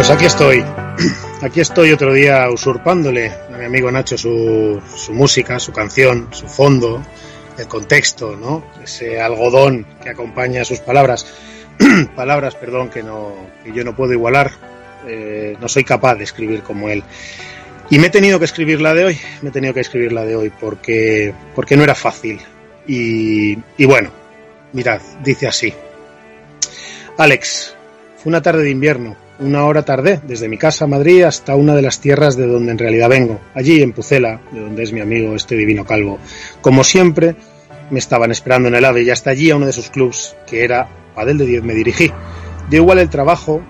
Pues aquí estoy. Aquí estoy otro día usurpándole a mi amigo Nacho su, su música, su canción, su fondo, el contexto, ¿no? Ese algodón que acompaña sus palabras. palabras, perdón, que, no, que yo no puedo igualar. Eh, no soy capaz de escribir como él. Y me he tenido que escribir la de hoy, me he tenido que escribir la de hoy porque, porque no era fácil. Y, y bueno, mirad, dice así. Alex, fue una tarde de invierno, una hora tardé desde mi casa Madrid hasta una de las tierras de donde en realidad vengo, allí en Pucela, de donde es mi amigo este divino calvo. Como siempre, me estaban esperando en el AVE y hasta allí a uno de sus clubs, que era Padel de 10, me dirigí. De igual el trabajo,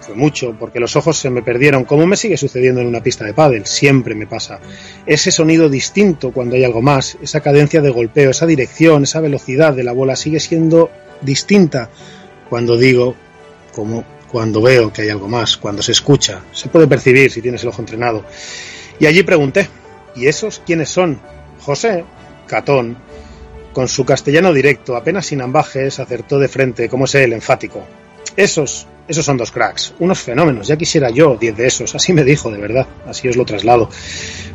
fue mucho, porque los ojos se me perdieron, como me sigue sucediendo en una pista de pádel, siempre me pasa. Ese sonido distinto cuando hay algo más, esa cadencia de golpeo, esa dirección, esa velocidad de la bola sigue siendo distinta cuando digo, como cuando veo que hay algo más, cuando se escucha, se puede percibir si tienes el ojo entrenado. Y allí pregunté, ¿y esos quiénes son? José, Catón, con su castellano directo, apenas sin ambajes, acertó de frente, como es él, enfático. Esos, esos son dos cracks, unos fenómenos, ya quisiera yo diez de esos, así me dijo, de verdad, así os lo traslado.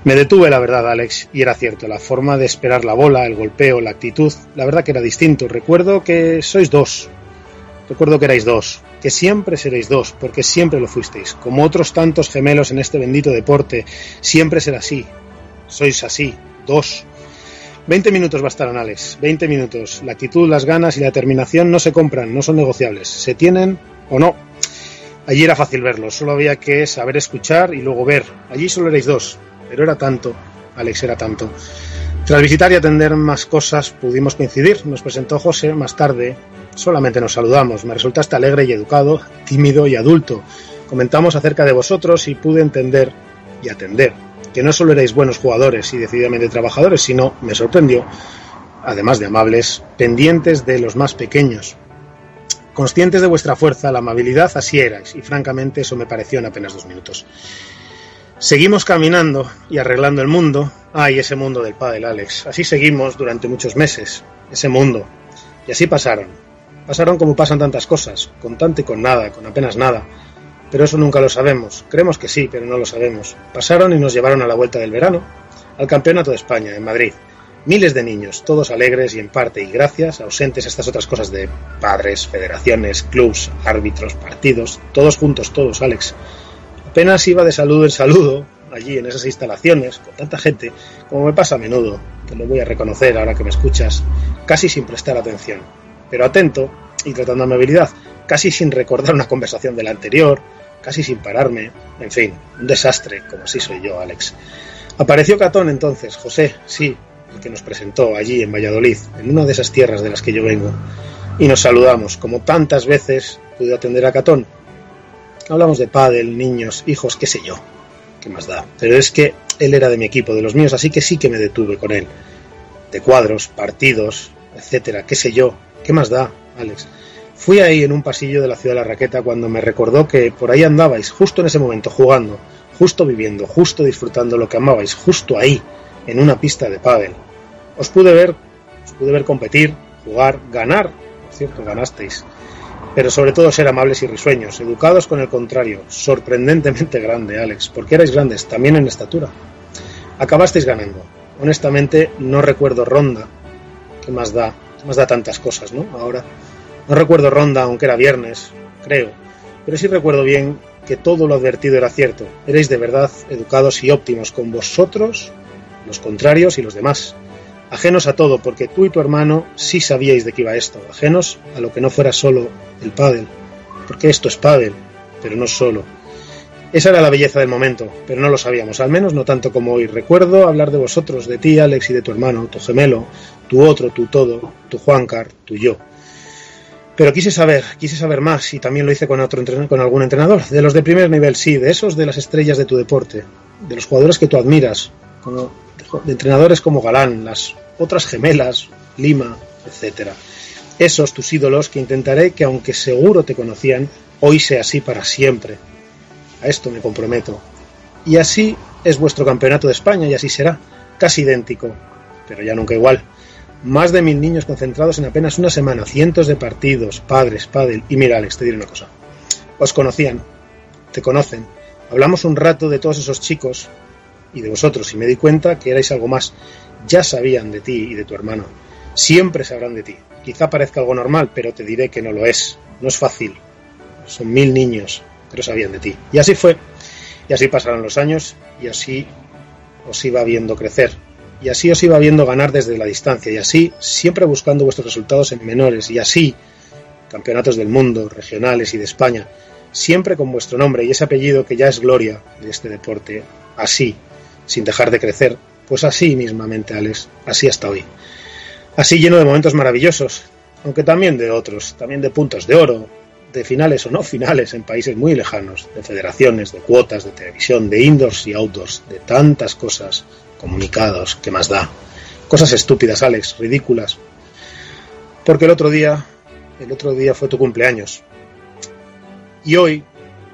Me detuve, la verdad, Alex, y era cierto, la forma de esperar la bola, el golpeo, la actitud, la verdad que era distinto. Recuerdo que sois dos, recuerdo que erais dos, que siempre seréis dos, porque siempre lo fuisteis, como otros tantos gemelos en este bendito deporte, siempre será así, sois así, dos. Veinte minutos bastaron, Alex, veinte minutos. La actitud, las ganas y la determinación no se compran, no son negociables, se tienen o no. Allí era fácil verlo, solo había que saber escuchar y luego ver. Allí solo erais dos, pero era tanto, Alex era tanto. Tras visitar y atender más cosas pudimos coincidir. Nos presentó José más tarde. Solamente nos saludamos. Me resultaste alegre y educado, tímido y adulto. Comentamos acerca de vosotros y pude entender y atender que no solo erais buenos jugadores y decididamente trabajadores, sino, me sorprendió, además de amables, pendientes de los más pequeños. Conscientes de vuestra fuerza, la amabilidad, así erais, y francamente eso me pareció en apenas dos minutos. Seguimos caminando y arreglando el mundo. Ay, ese mundo del pádel, Alex. Así seguimos durante muchos meses. Ese mundo. Y así pasaron. Pasaron como pasan tantas cosas, con tanto y con nada, con apenas nada. Pero eso nunca lo sabemos. Creemos que sí, pero no lo sabemos. Pasaron y nos llevaron a la vuelta del verano, al Campeonato de España, en Madrid. Miles de niños, todos alegres y en parte y gracias, ausentes estas otras cosas de padres, federaciones, clubs, árbitros, partidos, todos juntos, todos, Alex. Apenas iba de saludo en saludo, allí en esas instalaciones, con tanta gente, como me pasa a menudo, te lo voy a reconocer ahora que me escuchas, casi sin prestar atención, pero atento y tratando amabilidad, casi sin recordar una conversación de la anterior, casi sin pararme, en fin, un desastre, como así soy yo, Alex. Apareció Catón entonces, José, sí, el que nos presentó allí en Valladolid, en una de esas tierras de las que yo vengo, y nos saludamos, como tantas veces pude atender a Catón, Hablamos de pádel, niños, hijos, qué sé yo. ¿Qué más da? Pero es que él era de mi equipo, de los míos, así que sí que me detuve con él. De cuadros, partidos, etcétera, qué sé yo. ¿Qué más da, Alex? Fui ahí en un pasillo de la ciudad de la Raqueta cuando me recordó que por ahí andabais, justo en ese momento, jugando, justo viviendo, justo disfrutando lo que amabais, justo ahí, en una pista de pádel. Os pude ver, os pude ver competir, jugar, ganar. Por cierto, ganasteis pero sobre todo ser amables y risueños, educados con el contrario, sorprendentemente grande, Alex, porque erais grandes, también en estatura. Acabasteis ganando. Honestamente, no recuerdo ronda. ¿Qué más da? ¿Qué más da tantas cosas, no? Ahora. No recuerdo ronda, aunque era viernes, creo. Pero sí recuerdo bien que todo lo advertido era cierto. Erais de verdad educados y óptimos con vosotros, los contrarios y los demás ajenos a todo, porque tú y tu hermano sí sabíais de qué iba esto, ajenos a lo que no fuera solo el pádel, porque esto es pádel, pero no solo. Esa era la belleza del momento, pero no lo sabíamos, al menos no tanto como hoy. Recuerdo hablar de vosotros, de ti, Alex, y de tu hermano, tu gemelo, tu otro, tu todo, tu Juancar, tu yo. Pero quise saber, quise saber más, y también lo hice con, otro con algún entrenador, de los de primer nivel, sí, de esos de las estrellas de tu deporte, de los jugadores que tú admiras, como de entrenadores como Galán, las otras gemelas, Lima, etcétera. Esos tus ídolos que intentaré que aunque seguro te conocían, hoy sea así para siempre. A esto me comprometo. Y así es vuestro campeonato de España y así será, casi idéntico, pero ya nunca igual. Más de mil niños concentrados en apenas una semana, cientos de partidos, padres, pádel, y mira Alex, te diré una cosa. Os conocían, te conocen. Hablamos un rato de todos esos chicos y de vosotros y me di cuenta que erais algo más. Ya sabían de ti y de tu hermano. Siempre sabrán de ti. Quizá parezca algo normal, pero te diré que no lo es. No es fácil. Son mil niños, pero sabían de ti. Y así fue. Y así pasaron los años y así os iba viendo crecer. Y así os iba viendo ganar desde la distancia. Y así, siempre buscando vuestros resultados en menores. Y así, campeonatos del mundo, regionales y de España. Siempre con vuestro nombre y ese apellido que ya es gloria de este deporte. Así, sin dejar de crecer. Pues así mismamente, Alex. Así hasta hoy. Así lleno de momentos maravillosos, aunque también de otros, también de puntos de oro, de finales o no finales en países muy lejanos, de federaciones, de cuotas, de televisión, de indoors y outdoors, de tantas cosas, comunicados, ¿qué más da? Cosas estúpidas, Alex, ridículas. Porque el otro día, el otro día fue tu cumpleaños. Y hoy,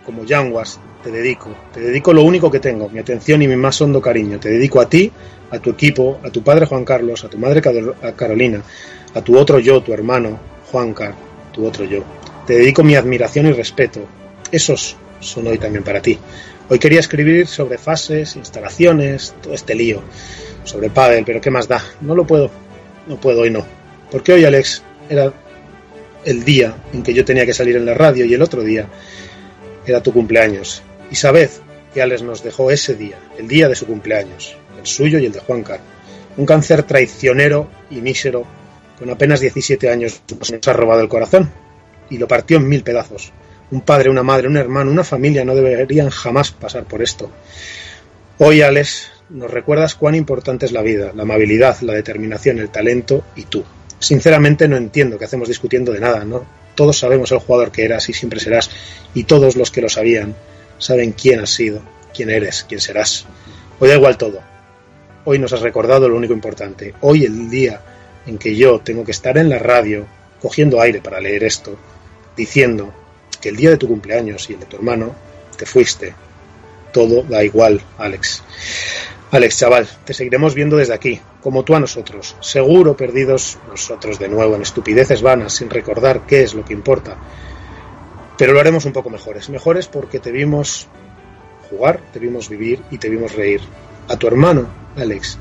como Yanguas, te dedico, te dedico lo único que tengo, mi atención y mi más hondo cariño. Te dedico a ti, a tu equipo, a tu padre Juan Carlos, a tu madre Carolina, a tu otro yo, tu hermano Juancar, tu otro yo. Te dedico mi admiración y respeto. Esos son hoy también para ti. Hoy quería escribir sobre fases, instalaciones, todo este lío, sobre pádel, pero ¿qué más da? No lo puedo, no puedo hoy no. Porque hoy, Alex, era el día en que yo tenía que salir en la radio y el otro día era tu cumpleaños. Y sabed que Alex nos dejó ese día, el día de su cumpleaños, el suyo y el de Juan Carlos. Un cáncer traicionero y mísero, con apenas 17 años, nos ha robado el corazón y lo partió en mil pedazos. Un padre, una madre, un hermano, una familia no deberían jamás pasar por esto. Hoy, Alex, nos recuerdas cuán importante es la vida, la amabilidad, la determinación, el talento y tú. Sinceramente no entiendo que hacemos discutiendo de nada, ¿no? Todos sabemos el jugador que eras y siempre serás, y todos los que lo sabían saben quién has sido, quién eres, quién serás. Hoy da igual todo. Hoy nos has recordado lo único importante. Hoy el día en que yo tengo que estar en la radio cogiendo aire para leer esto, diciendo que el día de tu cumpleaños y el de tu hermano te fuiste. Todo da igual, Alex. Alex, chaval, te seguiremos viendo desde aquí, como tú a nosotros, seguro perdidos nosotros de nuevo en estupideces vanas, sin recordar qué es lo que importa. Pero lo haremos un poco mejores. Mejores porque te vimos jugar, te vimos vivir y te vimos reír. A tu hermano, Alex,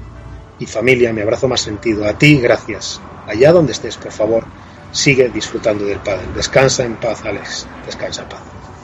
y familia, mi abrazo más sentido. A ti, gracias. Allá donde estés, por favor, sigue disfrutando del Padre. Descansa en paz, Alex. Descansa en paz.